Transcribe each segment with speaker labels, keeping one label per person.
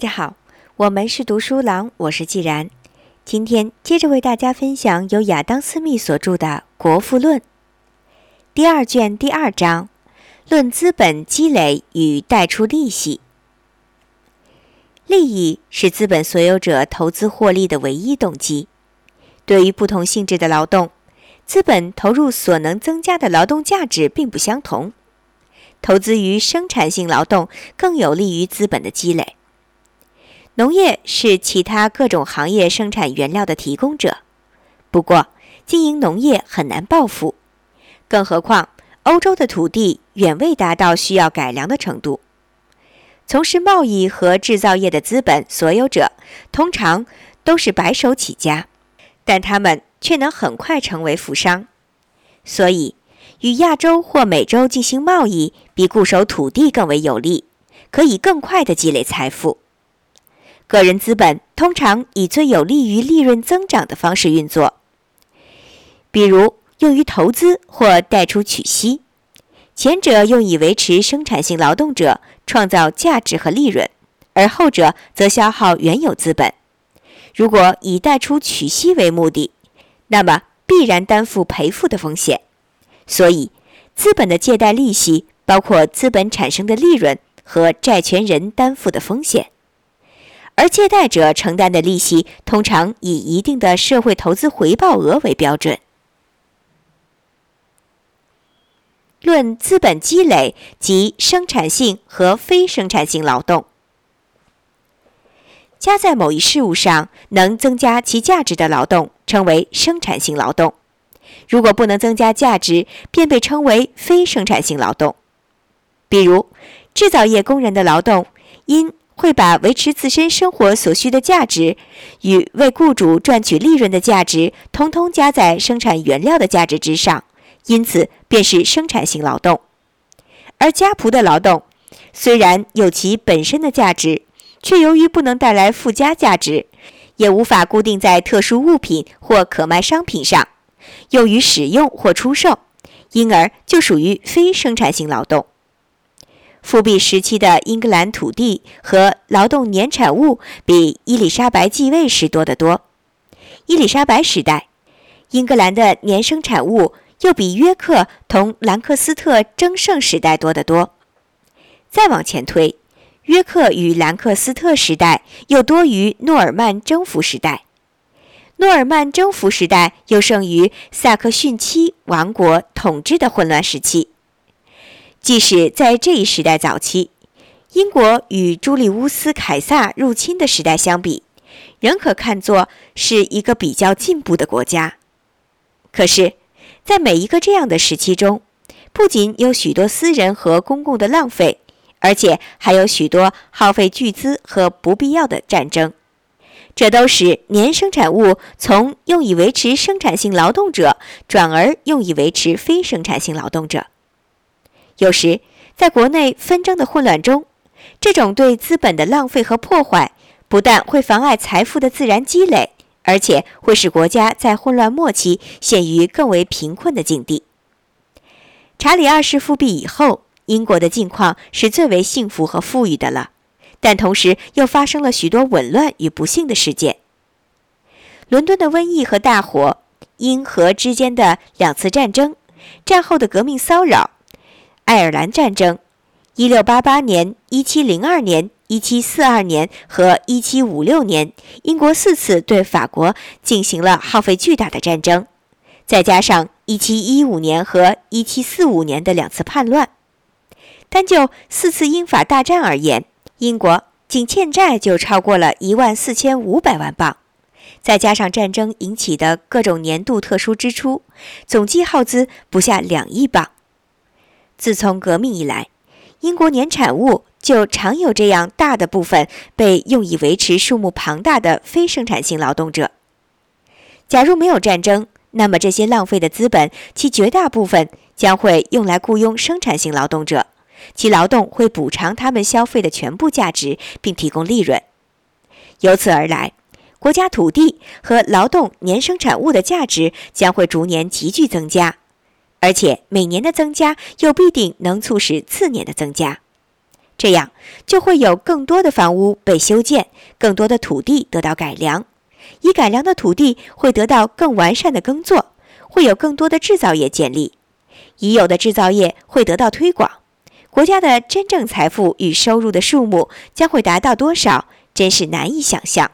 Speaker 1: 大家好，我们是读书郎，我是既然。今天接着为大家分享由亚当·斯密所著的《国富论》第二卷第二章：论资本积累与贷出利息。利益是资本所有者投资获利的唯一动机。对于不同性质的劳动，资本投入所能增加的劳动价值并不相同。投资于生产性劳动更有利于资本的积累。农业是其他各种行业生产原料的提供者，不过经营农业很难暴富，更何况欧洲的土地远未达到需要改良的程度。从事贸易和制造业的资本所有者通常都是白手起家，但他们却能很快成为富商。所以，与亚洲或美洲进行贸易比固守土地更为有利，可以更快地积累财富。个人资本通常以最有利于利润增长的方式运作，比如用于投资或贷出取息。前者用以维持生产性劳动者创造价值和利润，而后者则消耗原有资本。如果以贷出取息为目的，那么必然担负赔付的风险。所以，资本的借贷利息包括资本产生的利润和债权人担负的风险。而借贷者承担的利息通常以一定的社会投资回报额为标准。论资本积累及生产性和非生产性劳动，加在某一事物上能增加其价值的劳动称为生产性劳动；如果不能增加价值，便被称为非生产性劳动。比如，制造业工人的劳动因会把维持自身生活所需的价值与为雇主赚取利润的价值，通通加在生产原料的价值之上，因此便是生产性劳动。而家仆的劳动虽然有其本身的价值，却由于不能带来附加价值，也无法固定在特殊物品或可卖商品上，用于使用或出售，因而就属于非生产性劳动。复辟时期的英格兰土地和劳动年产物比伊丽莎白继位时多得多。伊丽莎白时代，英格兰的年生产物又比约克同兰克斯特争胜时代多得多。再往前推，约克与兰克斯特时代又多于诺尔曼征服时代。诺尔曼征服时代又胜于萨克逊七王国统治的混乱时期。即使在这一时代早期，英国与朱利乌斯·凯撒入侵的时代相比，仍可看作是一个比较进步的国家。可是，在每一个这样的时期中，不仅有许多私人和公共的浪费，而且还有许多耗费巨资和不必要的战争。这都使年生产物从用以维持生产性劳动者，转而用以维持非生产性劳动者。有时，在国内纷争的混乱中，这种对资本的浪费和破坏，不但会妨碍财富的自然积累，而且会使国家在混乱末期陷于更为贫困的境地。查理二世复辟以后，英国的境况是最为幸福和富裕的了，但同时又发生了许多紊乱与不幸的事件：伦敦的瘟疫和大火，英荷之间的两次战争，战后的革命骚扰。爱尔兰战争，1688年、1702年、1742年和1756年，英国四次对法国进行了耗费巨大的战争，再加上1715年和1745年的两次叛乱，单就四次英法大战而言，英国仅欠债就超过了一万四千五百万镑，再加上战争引起的各种年度特殊支出，总计耗资不下两亿镑。自从革命以来，英国年产物就常有这样大的部分被用以维持数目庞大的非生产性劳动者。假如没有战争，那么这些浪费的资本，其绝大部分将会用来雇佣生产性劳动者，其劳动会补偿他们消费的全部价值，并提供利润。由此而来，国家土地和劳动年生产物的价值将会逐年急剧增加。而且每年的增加又必定能促使次年的增加，这样就会有更多的房屋被修建，更多的土地得到改良。已改良的土地会得到更完善的耕作，会有更多的制造业建立，已有的制造业会得到推广。国家的真正财富与收入的数目将会达到多少，真是难以想象。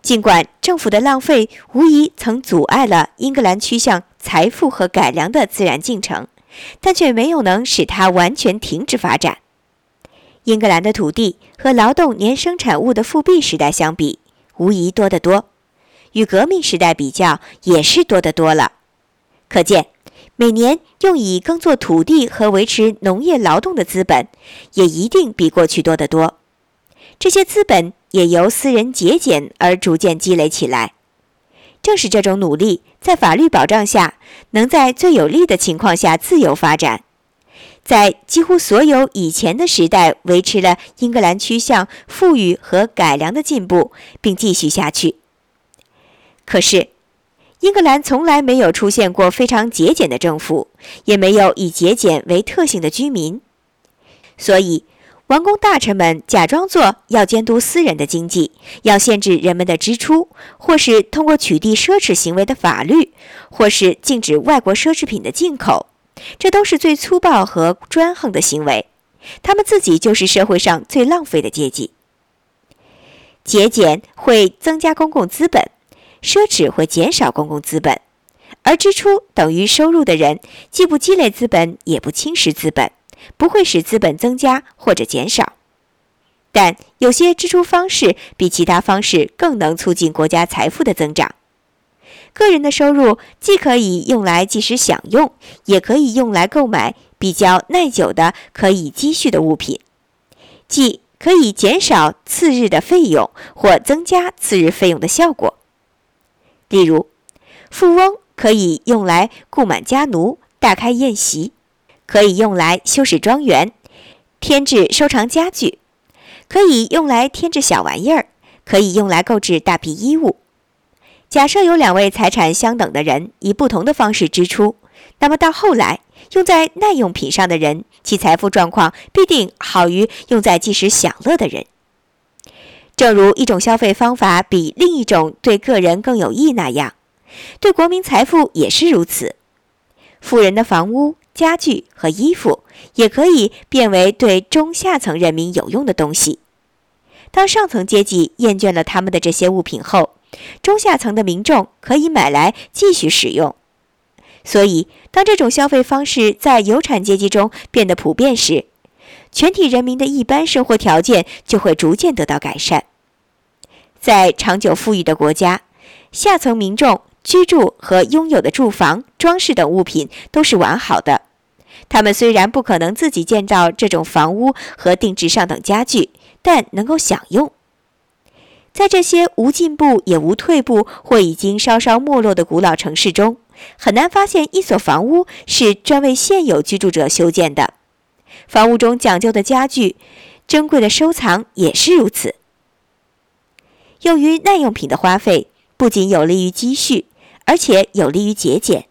Speaker 1: 尽管政府的浪费无疑曾阻碍了英格兰趋向财富和改良的自然进程，但却没有能使它完全停止发展。英格兰的土地和劳动年生产物的复辟时代相比，无疑多得多；与革命时代比较，也是多得多了。可见。每年用以耕作土地和维持农业劳动的资本，也一定比过去多得多。这些资本也由私人节俭而逐渐积累起来。正是这种努力，在法律保障下，能在最有利的情况下自由发展，在几乎所有以前的时代维持了英格兰趋向富裕和改良的进步，并继续下去。可是。英格兰从来没有出现过非常节俭的政府，也没有以节俭为特性的居民，所以王公大臣们假装做要监督私人的经济，要限制人们的支出，或是通过取缔奢侈行为的法律，或是禁止外国奢侈品的进口，这都是最粗暴和专横的行为。他们自己就是社会上最浪费的阶级。节俭会增加公共资本。奢侈会减少公共资本，而支出等于收入的人，既不积累资本，也不侵蚀资本，不会使资本增加或者减少。但有些支出方式比其他方式更能促进国家财富的增长。个人的收入既可以用来即时享用，也可以用来购买比较耐久的可以积蓄的物品，即可以减少次日的费用或增加次日费用的效果。例如，富翁可以用来雇满家奴、大开宴席；可以用来修饰庄园、添置收藏家具；可以用来添置小玩意儿；可以用来购置大批衣物。假设有两位财产相等的人以不同的方式支出，那么到后来用在耐用品上的人，其财富状况必定好于用在即时享乐的人。正如一种消费方法比另一种对个人更有益那样，对国民财富也是如此。富人的房屋、家具和衣服也可以变为对中下层人民有用的东西。当上层阶级厌倦了他们的这些物品后，中下层的民众可以买来继续使用。所以，当这种消费方式在有产阶级中变得普遍时，全体人民的一般生活条件就会逐渐得到改善。在长久富裕的国家，下层民众居住和拥有的住房、装饰等物品都是完好的。他们虽然不可能自己建造这种房屋和定制上等家具，但能够享用。在这些无进步也无退步或已经稍稍没落的古老城市中，很难发现一所房屋是专为现有居住者修建的。房屋中讲究的家具、珍贵的收藏也是如此。用于耐用品的花费不仅有利于积蓄，而且有利于节俭。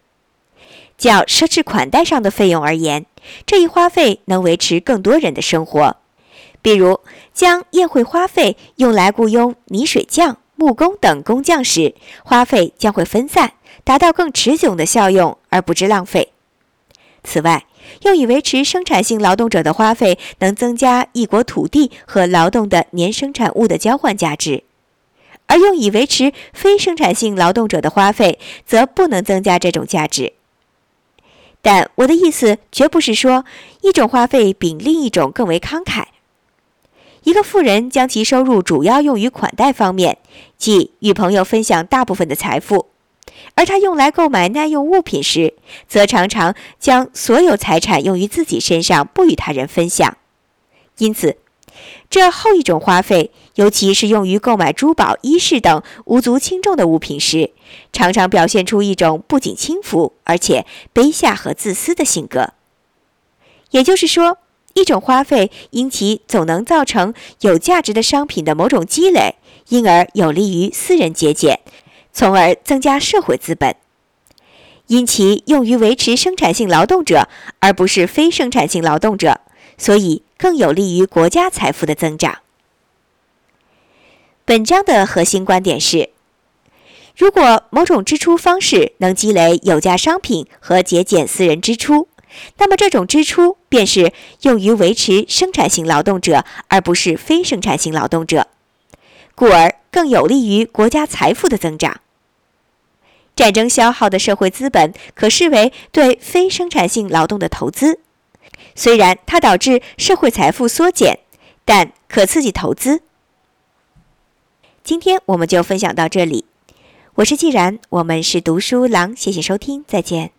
Speaker 1: 较奢侈款待上的费用而言，这一花费能维持更多人的生活。比如，将宴会花费用来雇佣泥水匠、木工等工匠时，花费将会分散，达到更持久的效用，而不致浪费。此外，用以维持生产性劳动者的花费，能增加一国土地和劳动的年生产物的交换价值；而用以维持非生产性劳动者的花费，则不能增加这种价值。但我的意思绝不是说一种花费比另一种更为慷慨。一个富人将其收入主要用于款待方面，即与朋友分享大部分的财富。而他用来购买耐用物品时，则常常将所有财产用于自己身上，不与他人分享。因此，这后一种花费，尤其是用于购买珠宝、衣饰等无足轻重的物品时，常常表现出一种不仅轻浮，而且卑下和自私的性格。也就是说，一种花费因其总能造成有价值的商品的某种积累，因而有利于私人节俭。从而增加社会资本，因其用于维持生产性劳动者而不是非生产性劳动者，所以更有利于国家财富的增长。本章的核心观点是：如果某种支出方式能积累有价商品和节俭私人支出，那么这种支出便是用于维持生产性劳动者，而不是非生产性劳动者，故而更有利于国家财富的增长。战争消耗的社会资本可视为对非生产性劳动的投资，虽然它导致社会财富缩减，但可刺激投资。今天我们就分享到这里，我是既然，我们是读书郎，谢谢收听，再见。